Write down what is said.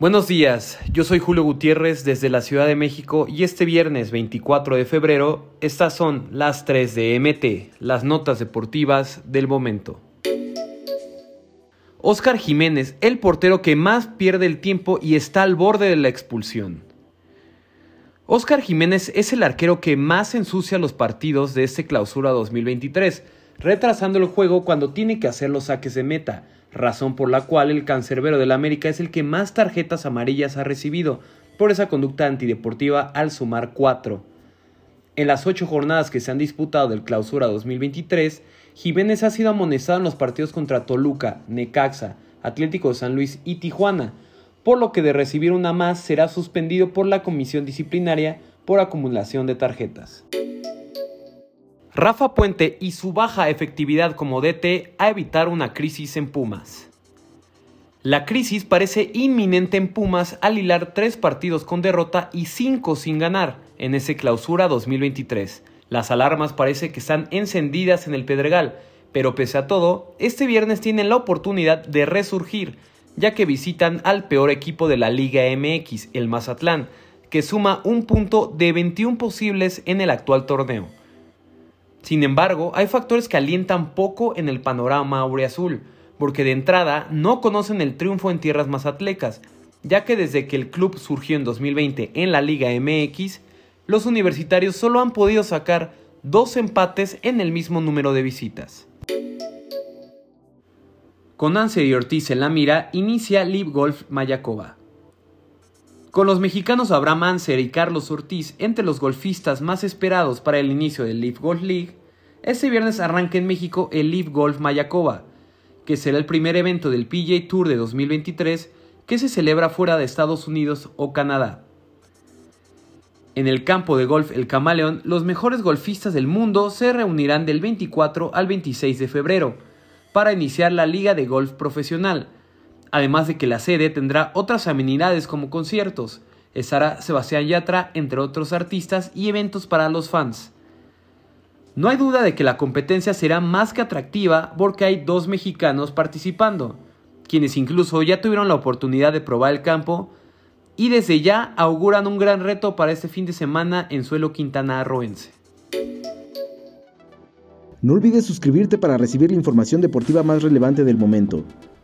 Buenos días, yo soy Julio Gutiérrez desde la Ciudad de México y este viernes 24 de febrero estas son las 3 de MT, las notas deportivas del momento. Oscar Jiménez, el portero que más pierde el tiempo y está al borde de la expulsión. Oscar Jiménez es el arquero que más ensucia los partidos de este clausura 2023, retrasando el juego cuando tiene que hacer los saques de meta razón por la cual el cancerbero del América es el que más tarjetas amarillas ha recibido por esa conducta antideportiva al sumar cuatro. En las ocho jornadas que se han disputado del Clausura 2023, Jiménez ha sido amonestado en los partidos contra Toluca, Necaxa, Atlético de San Luis y Tijuana, por lo que de recibir una más será suspendido por la comisión disciplinaria por acumulación de tarjetas. Rafa Puente y su baja efectividad como DT a evitar una crisis en Pumas. La crisis parece inminente en Pumas al hilar tres partidos con derrota y cinco sin ganar en ese clausura 2023. Las alarmas parece que están encendidas en el Pedregal, pero pese a todo, este viernes tienen la oportunidad de resurgir, ya que visitan al peor equipo de la Liga MX, el Mazatlán, que suma un punto de 21 posibles en el actual torneo. Sin embargo, hay factores que alientan poco en el panorama aureazul, porque de entrada no conocen el triunfo en tierras mazatlecas, ya que desde que el club surgió en 2020 en la Liga MX, los universitarios solo han podido sacar dos empates en el mismo número de visitas. Con Anser y Ortiz en la mira, inicia Live Golf Mayacoba. Con los mexicanos Abraham Anser y Carlos Ortiz entre los golfistas más esperados para el inicio del Leaf Golf League, este viernes arranca en México el Leaf Golf Mayacoba, que será el primer evento del PJ Tour de 2023 que se celebra fuera de Estados Unidos o Canadá. En el campo de golf El Camaleón, los mejores golfistas del mundo se reunirán del 24 al 26 de febrero para iniciar la Liga de Golf Profesional, además de que la sede tendrá otras amenidades como conciertos, estará Sebastián Yatra, entre otros artistas y eventos para los fans. No hay duda de que la competencia será más que atractiva porque hay dos mexicanos participando, quienes incluso ya tuvieron la oportunidad de probar el campo y desde ya auguran un gran reto para este fin de semana en suelo quintanarroense. No olvides suscribirte para recibir la información deportiva más relevante del momento.